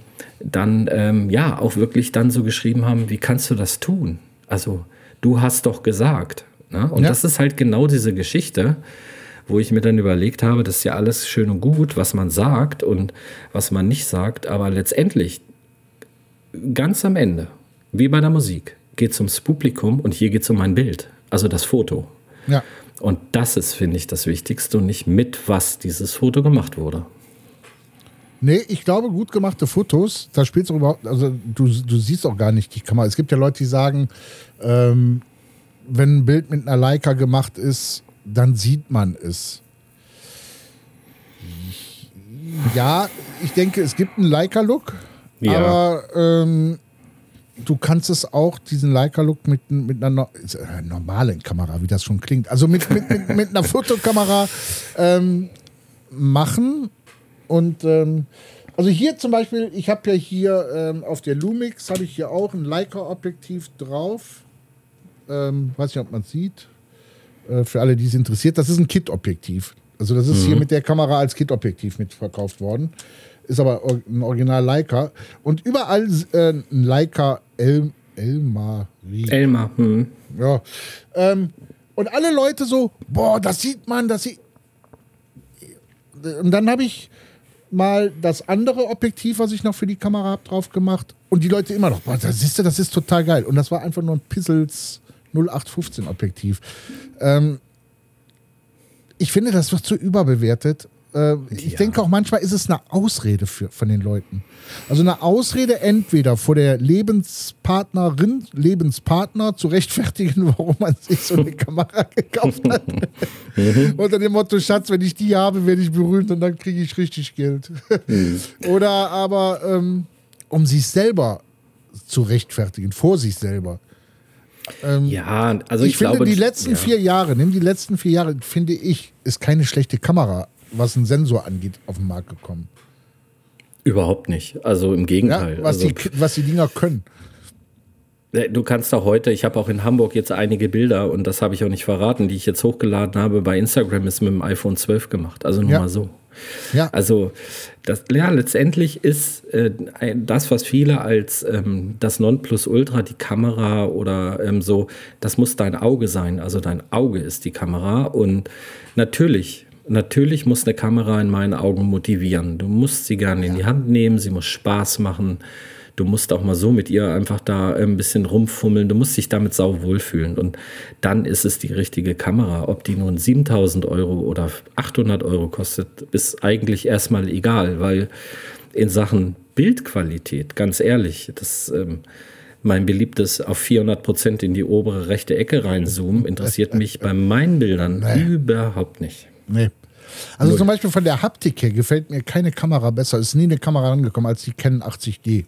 dann ähm, ja auch wirklich dann so geschrieben haben, wie kannst du das tun? Also du hast doch gesagt. Ne? Und ja. das ist halt genau diese Geschichte wo ich mir dann überlegt habe, das ist ja alles schön und gut, was man sagt und was man nicht sagt, aber letztendlich, ganz am Ende, wie bei der Musik, geht es ums Publikum und hier geht es um ein Bild, also das Foto. Ja. Und das ist, finde ich, das Wichtigste und nicht mit was dieses Foto gemacht wurde. Nee, ich glaube, gut gemachte Fotos, da spielt es überhaupt, also du, du siehst auch gar nicht die Kamera. Es gibt ja Leute, die sagen, ähm, wenn ein Bild mit einer Leica gemacht ist, dann sieht man es. Ja, ich denke, es gibt einen Leica-Look, ja. aber ähm, du kannst es auch, diesen Leica-Look mit, mit einer no äh, normalen Kamera, wie das schon klingt, also mit, mit, mit, mit einer Fotokamera ähm, machen. Und ähm, also hier zum Beispiel, ich habe ja hier ähm, auf der Lumix, habe ich hier auch ein Leica-Objektiv drauf. Ähm, weiß nicht, ob man es sieht. Äh, für alle, die es interessiert. Das ist ein Kit-Objektiv. Also das ist mhm. hier mit der Kamera als Kit-Objektiv mitverkauft worden. Ist aber ein Original Leica. Und überall äh, ein Leica El Elmar. Elmar. Hm. Ja. Ähm, und alle Leute so, boah, das sieht man, das sieht. Und dann habe ich mal das andere Objektiv, was ich noch für die Kamera habe, drauf gemacht. Und die Leute immer noch, boah, das siehst du, das ist total geil. Und das war einfach nur ein Pissels 0815 Objektiv. Ähm, ich finde, das wird zu überbewertet. Äh, ich ja. denke auch manchmal ist es eine Ausrede für, von den Leuten. Also eine Ausrede entweder vor der Lebenspartnerin, Lebenspartner zu rechtfertigen, warum man sich so eine Kamera gekauft hat. Mhm. Unter dem Motto, Schatz, wenn ich die habe, werde ich berühmt und dann kriege ich richtig Geld. Mhm. Oder aber ähm, um sich selber zu rechtfertigen, vor sich selber. Ähm, ja, also ich, ich finde, glaube, die letzten ja. vier Jahre, nimm die letzten vier Jahre, finde ich, ist keine schlechte Kamera, was einen Sensor angeht, auf den Markt gekommen. Überhaupt nicht. Also im Gegenteil. Ja, was, also, die, was die Dinger können. Äh, du kannst auch heute, ich habe auch in Hamburg jetzt einige Bilder und das habe ich auch nicht verraten, die ich jetzt hochgeladen habe bei Instagram, ist mit dem iPhone 12 gemacht. Also nur ja. mal so. Ja. Also das, ja, letztendlich ist äh, das, was viele als ähm, das Nonplusultra, die Kamera oder ähm, so, das muss dein Auge sein. Also dein Auge ist die Kamera. Und natürlich, natürlich muss eine Kamera in meinen Augen motivieren. Du musst sie gerne in die Hand nehmen, sie muss Spaß machen du musst auch mal so mit ihr einfach da ein bisschen rumfummeln, du musst dich damit sau wohlfühlen und dann ist es die richtige Kamera. Ob die nun 7000 Euro oder 800 Euro kostet, ist eigentlich erstmal egal, weil in Sachen Bildqualität, ganz ehrlich, das ähm, mein beliebtes auf 400 Prozent in die obere rechte Ecke reinzoomen, interessiert mich bei meinen Bildern nee. überhaupt nicht. Nee. Also Null. zum Beispiel von der Haptik her gefällt mir keine Kamera besser. Es ist nie eine Kamera angekommen als die Canon 80D.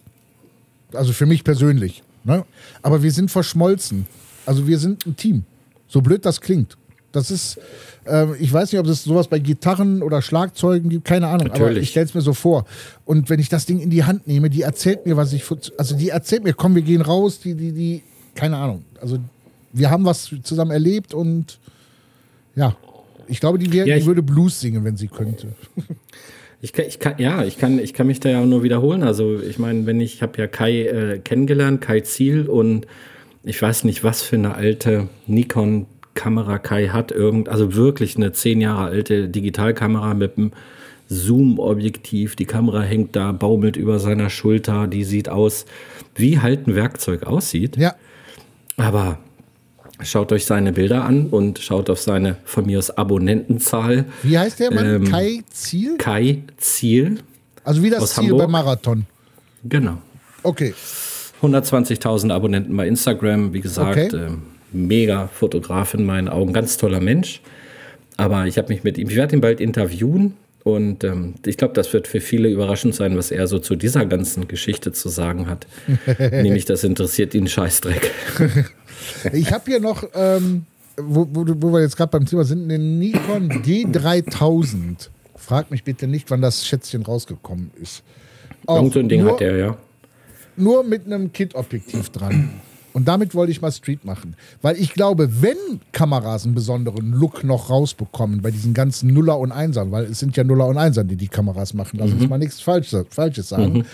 Also für mich persönlich. Ne? Aber wir sind verschmolzen. Also wir sind ein Team. So blöd das klingt. Das ist, äh, ich weiß nicht, ob es sowas bei Gitarren oder Schlagzeugen gibt, keine Ahnung, Natürlich. aber ich stelle es mir so vor. Und wenn ich das Ding in die Hand nehme, die erzählt mir, was ich, also die erzählt mir, komm, wir gehen raus, die, die, die, keine Ahnung. Also wir haben was zusammen erlebt und ja, ich glaube, die, wär, ja, die würde Blues singen, wenn sie könnte. Ich kann, ich kann, ja, ich kann, ich kann mich da ja nur wiederholen. Also ich meine, wenn ich, ich habe ja Kai äh, kennengelernt, Kai Ziel und ich weiß nicht, was für eine alte Nikon Kamera Kai hat, irgend, also wirklich eine zehn Jahre alte Digitalkamera mit einem Zoom-Objektiv. Die Kamera hängt da, baumelt über seiner Schulter, die sieht aus, wie halt ein Werkzeug aussieht. Ja. Aber Schaut euch seine Bilder an und schaut auf seine von mir aus Abonnentenzahl. Wie heißt der Mann? Ähm, Kai Ziel? Kai Ziel. Also wie das Ziel Hamburg. beim Marathon. Genau. Okay. 120.000 Abonnenten bei Instagram. Wie gesagt, okay. äh, mega Fotograf in meinen Augen. Ganz toller Mensch. Aber ich habe mich mit ihm, ich werde ihn bald interviewen. Und ähm, ich glaube, das wird für viele überraschend sein, was er so zu dieser ganzen Geschichte zu sagen hat. Nämlich, das interessiert ihn Scheißdreck. Ich habe hier noch, ähm, wo, wo, wo, wir jetzt gerade beim Thema sind, den Nikon D3000 Frag mich bitte nicht, wann das Schätzchen rausgekommen ist. Auch Irgend so ein Ding nur, hat der, ja. Nur mit einem Kit-Objektiv dran. Und damit wollte ich mal Street machen. Weil ich glaube, wenn Kameras einen besonderen Look noch rausbekommen bei diesen ganzen Nuller und Einsern, weil es sind ja Nuller und Einsern, die die Kameras machen, lass mhm. uns mal nichts Falsches, Falsches sagen. Mhm.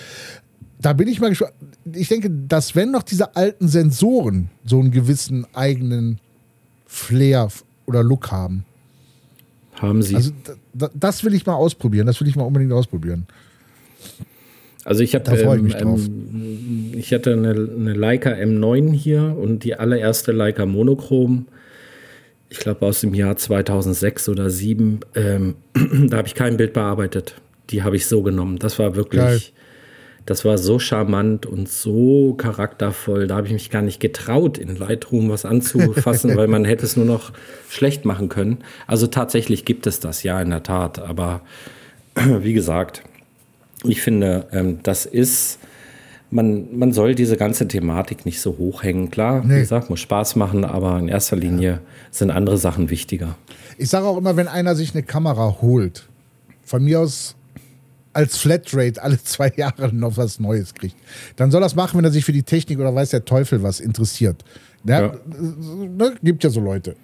Da bin ich mal gespannt. Ich denke, dass wenn noch diese alten Sensoren so einen gewissen eigenen Flair oder Look haben. Haben sie. Also das will ich mal ausprobieren. Das will ich mal unbedingt ausprobieren. Also ich habe, ähm, ähm, ich hatte eine, eine Leica M9 hier und die allererste Leica Monochrom, ich glaube aus dem Jahr 2006 oder 2007, ähm, da habe ich kein Bild bearbeitet. Die habe ich so genommen. Das war wirklich, Geil. das war so charmant und so charaktervoll. Da habe ich mich gar nicht getraut, in Lightroom was anzufassen, weil man hätte es nur noch schlecht machen können. Also tatsächlich gibt es das, ja, in der Tat. Aber wie gesagt, ich finde, ähm, das ist, man, man soll diese ganze Thematik nicht so hochhängen. Klar, nee. wie gesagt, muss Spaß machen, aber in erster Linie ja. sind andere Sachen wichtiger. Ich sage auch immer, wenn einer sich eine Kamera holt, von mir aus als Flatrate alle zwei Jahre noch was Neues kriegt, dann soll das machen, wenn er sich für die Technik oder weiß der Teufel was interessiert. Ja, ja. Ne, gibt ja so Leute.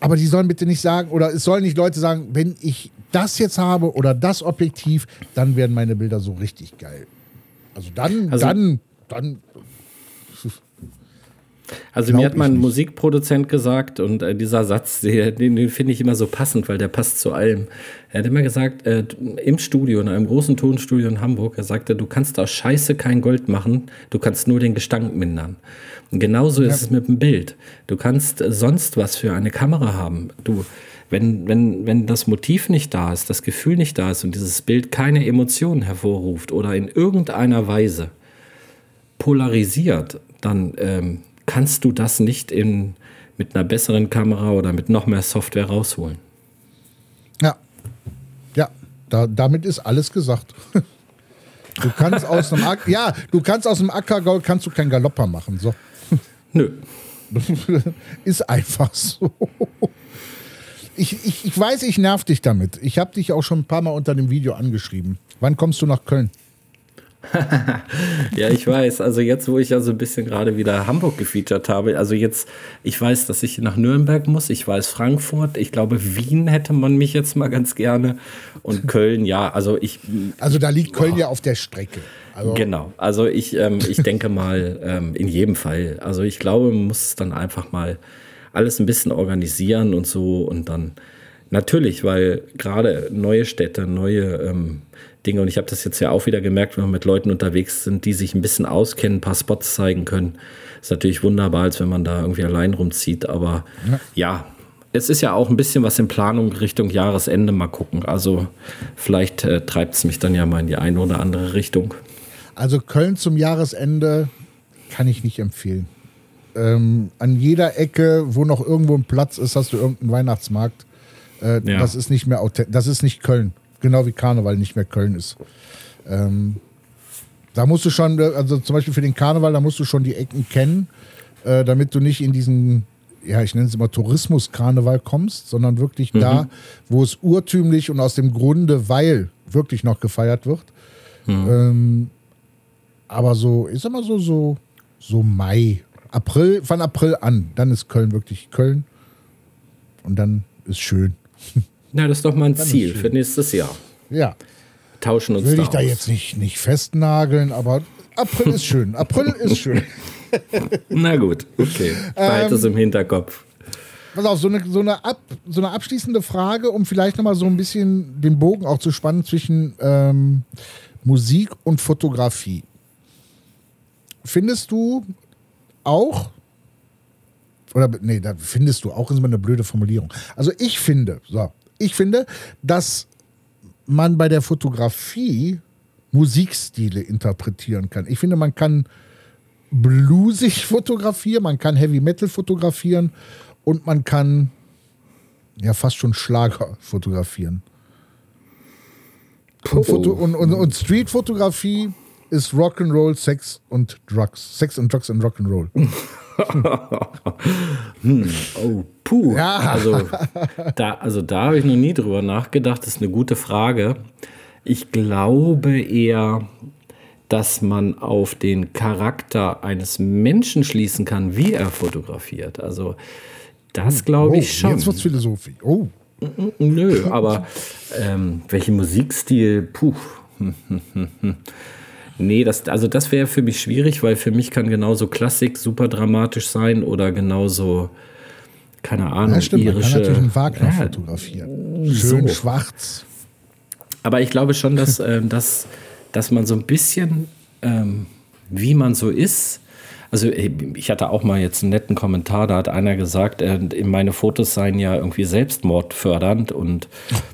Aber die sollen bitte nicht sagen, oder es sollen nicht Leute sagen, wenn ich das jetzt habe oder das Objektiv, dann werden meine Bilder so richtig geil. Also dann, also, dann, dann. Also mir hat mal ein Musikproduzent gesagt und äh, dieser Satz, den, den finde ich immer so passend, weil der passt zu allem. Er hat immer gesagt, äh, im Studio, in einem großen Tonstudio in Hamburg, er sagte, du kannst aus Scheiße kein Gold machen, du kannst nur den Gestank mindern. Und genauso ja. ist es mit dem Bild. Du kannst sonst was für eine Kamera haben. Du, wenn, wenn, wenn das Motiv nicht da ist, das Gefühl nicht da ist und dieses Bild keine Emotionen hervorruft oder in irgendeiner Weise polarisiert, dann ähm, kannst du das nicht in, mit einer besseren Kamera oder mit noch mehr Software rausholen. Ja, ja, da, damit ist alles gesagt. Du kannst aus einem Acker, ja, du kannst aus einem Ackergaul kannst du kein Galopper machen, so. Nö. ist einfach so ich, ich, ich weiß, ich nerv dich damit. Ich habe dich auch schon ein paar Mal unter dem Video angeschrieben. Wann kommst du nach Köln? ja, ich weiß. Also jetzt, wo ich ja so ein bisschen gerade wieder Hamburg gefeatured habe, also jetzt, ich weiß, dass ich nach Nürnberg muss, ich weiß Frankfurt, ich glaube Wien hätte man mich jetzt mal ganz gerne und Köln, ja, also ich. Also da liegt Köln oh. ja auf der Strecke. Also genau, also ich, ähm, ich denke mal ähm, in jedem Fall. Also ich glaube, man muss es dann einfach mal alles ein bisschen organisieren und so und dann natürlich, weil gerade neue Städte, neue ähm, Dinge und ich habe das jetzt ja auch wieder gemerkt, wenn wir mit Leuten unterwegs sind, die sich ein bisschen auskennen, ein paar Spots zeigen können, ist natürlich wunderbar, als wenn man da irgendwie allein rumzieht, aber ja, ja es ist ja auch ein bisschen was in Planung Richtung Jahresende mal gucken. Also vielleicht äh, treibt es mich dann ja mal in die eine oder andere Richtung. Also Köln zum Jahresende kann ich nicht empfehlen. Ähm, an jeder Ecke, wo noch irgendwo ein Platz ist, hast du irgendeinen Weihnachtsmarkt. Äh, ja. Das ist nicht mehr authentisch. Das ist nicht Köln. Genau wie Karneval nicht mehr Köln ist. Ähm, da musst du schon, äh, also zum Beispiel für den Karneval, da musst du schon die Ecken kennen, äh, damit du nicht in diesen, ja, ich nenne es immer Tourismus-Karneval kommst, sondern wirklich mhm. da, wo es urtümlich und aus dem Grunde, weil wirklich noch gefeiert wird. Mhm. Ähm, aber so, ich sag mal so, so, so Mai April, von April an, dann ist Köln wirklich Köln. Und dann ist schön. Na, das ist doch mal ein dann Ziel für nächstes Jahr. Ja. Tauschen uns Will da ich da aus. jetzt nicht, nicht festnageln, aber April ist schön. April ist schön. Na gut, okay. Behalte ähm, es im Hinterkopf. Pass auf, so eine, so, eine ab, so eine abschließende Frage, um vielleicht nochmal so ein bisschen den Bogen auch zu spannen zwischen ähm, Musik und Fotografie. Findest du, auch, oder nee, da findest du auch, ist immer eine blöde Formulierung. Also ich finde, so, ich finde, dass man bei der Fotografie Musikstile interpretieren kann. Ich finde, man kann bluesig fotografieren, man kann Heavy Metal fotografieren und man kann ja fast schon Schlager fotografieren. Und, Foto und, und, und Street-Fotografie ist Rock'n'Roll, Sex und Drugs. Sex und Drugs und Rock'n'Roll. hm, oh, puh. Ja. Also da, also da habe ich noch nie drüber nachgedacht. Das ist eine gute Frage. Ich glaube eher, dass man auf den Charakter eines Menschen schließen kann, wie er fotografiert. Also das hm. glaube ich oh, schon. Jetzt wird es Philosophie. Oh. Nö, aber ähm, welchen Musikstil? Puh. nee, das, also das wäre für mich schwierig, weil für mich kann genauso Klassik super dramatisch sein oder genauso, keine Ahnung, ja, stimmt, irische. Man kann natürlich einen Wagner ja, fotografieren. Schön so. schwarz. Aber ich glaube schon, dass, äh, dass, dass man so ein bisschen, ähm, wie man so ist, also ich hatte auch mal jetzt einen netten Kommentar, da hat einer gesagt, äh, meine Fotos seien ja irgendwie selbstmordfördernd und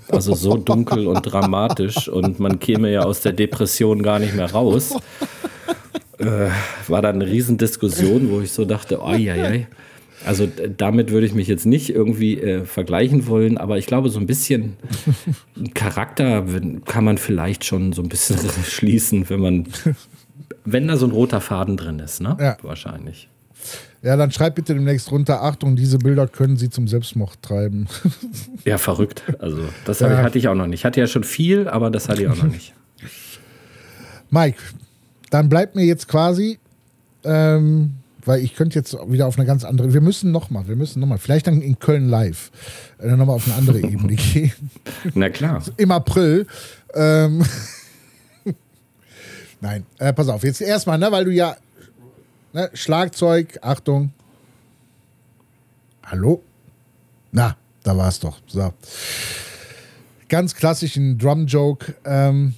also so dunkel und dramatisch und man käme ja aus der Depression gar nicht mehr raus. Äh, war dann eine Riesendiskussion, wo ich so dachte, oh, ja, ja. Also damit würde ich mich jetzt nicht irgendwie äh, vergleichen wollen, aber ich glaube, so ein bisschen Charakter kann man vielleicht schon so ein bisschen schließen, wenn man wenn da so ein roter Faden drin ist, ne? Ja. Wahrscheinlich. Ja, dann schreibt bitte demnächst runter, Achtung, diese Bilder können Sie zum Selbstmord treiben. ja, verrückt. Also, das ja. hatte ich auch noch nicht. Ich hatte ja schon viel, aber das hatte ich auch noch nicht. Mike, dann bleibt mir jetzt quasi, ähm, weil ich könnte jetzt wieder auf eine ganz andere, wir müssen nochmal, wir müssen nochmal, vielleicht dann in Köln live, äh, nochmal auf eine andere Ebene gehen. Na klar. Im April. Ähm, Nein, äh, pass auf, jetzt erstmal, ne, weil du ja ne, Schlagzeug, Achtung. Hallo? Na, da war es doch. So. Ganz klassischen Drum-Joke. Ähm,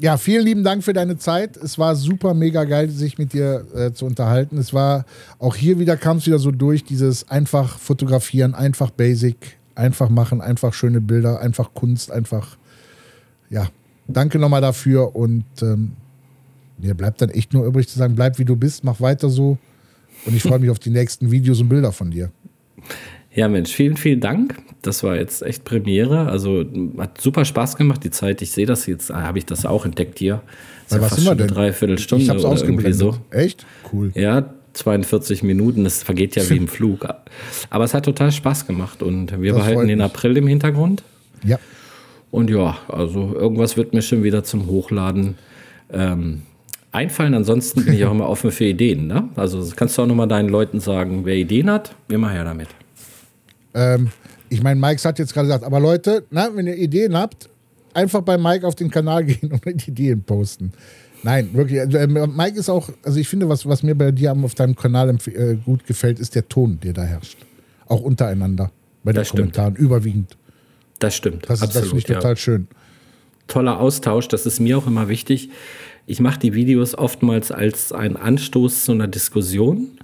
ja, vielen lieben Dank für deine Zeit. Es war super mega geil, sich mit dir äh, zu unterhalten. Es war auch hier wieder kam es wieder so durch, dieses einfach fotografieren, einfach basic, einfach machen, einfach schöne Bilder, einfach Kunst, einfach ja. Danke nochmal dafür und ähm, mir bleibt dann echt nur übrig zu sagen, bleib wie du bist, mach weiter so. Und ich freue mich auf die nächsten Videos und Bilder von dir. Ja, Mensch, vielen, vielen Dank. Das war jetzt echt Premiere. Also hat super Spaß gemacht. Die Zeit, ich sehe das jetzt, ah, habe ich das auch entdeckt hier. Das was sind wir denn? Dreiviertel Stunde ich hab's oder irgendwie so. Echt? Cool. Ja, 42 Minuten. Das vergeht ja wie im Flug. Aber es hat total Spaß gemacht und wir das behalten den April im Hintergrund. Ja. Und ja, also irgendwas wird mir schon wieder zum Hochladen ähm, einfallen. Ansonsten bin ich auch immer offen für Ideen. Ne? Also kannst du auch nochmal deinen Leuten sagen, wer Ideen hat, immer her damit. Ähm, ich meine, Mike hat jetzt gerade gesagt, aber Leute, na, wenn ihr Ideen habt, einfach bei Mike auf den Kanal gehen und mit Ideen posten. Nein, wirklich. Also, äh, Mike ist auch, also ich finde, was, was mir bei dir auf deinem Kanal äh, gut gefällt, ist der Ton, der da herrscht. Auch untereinander. Bei den das Kommentaren, stimmt. überwiegend. Das stimmt. Das, Absolut, das finde ich total ja. schön. Toller Austausch, das ist mir auch immer wichtig ich mache die Videos oftmals als ein Anstoß zu einer Diskussion.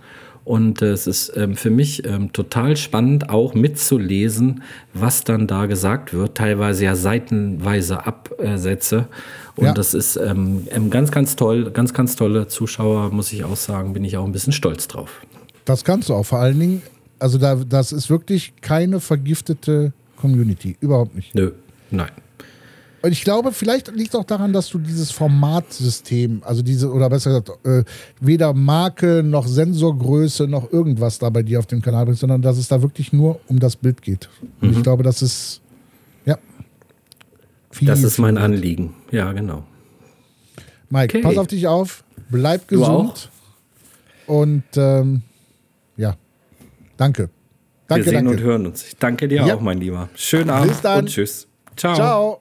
Und äh, es ist ähm, für mich ähm, total spannend, auch mitzulesen, was dann da gesagt wird. Teilweise ja seitenweise Absätze. Und ja. das ist ähm, ähm, ganz, ganz toll. Ganz, ganz tolle Zuschauer, muss ich auch sagen. Bin ich auch ein bisschen stolz drauf. Das kannst du auch. Vor allen Dingen, also da, das ist wirklich keine vergiftete Community. Überhaupt nicht. Nö, nein. Und ich glaube, vielleicht liegt es auch daran, dass du dieses Formatsystem, also diese, oder besser gesagt, äh, weder Marke noch Sensorgröße noch irgendwas da bei dir auf dem Kanal bringst, sondern dass es da wirklich nur um das Bild geht. Und mhm. ich glaube, das ist, ja. Viel, das ist mein Anliegen. Ja, genau. Mike, okay. pass auf dich auf, bleib gesund. Und ähm, ja, danke. Danke, Wir sehen danke. und hören uns. Ich danke dir ja. auch, mein Lieber. Schönen Abend und tschüss. Ciao. Ciao.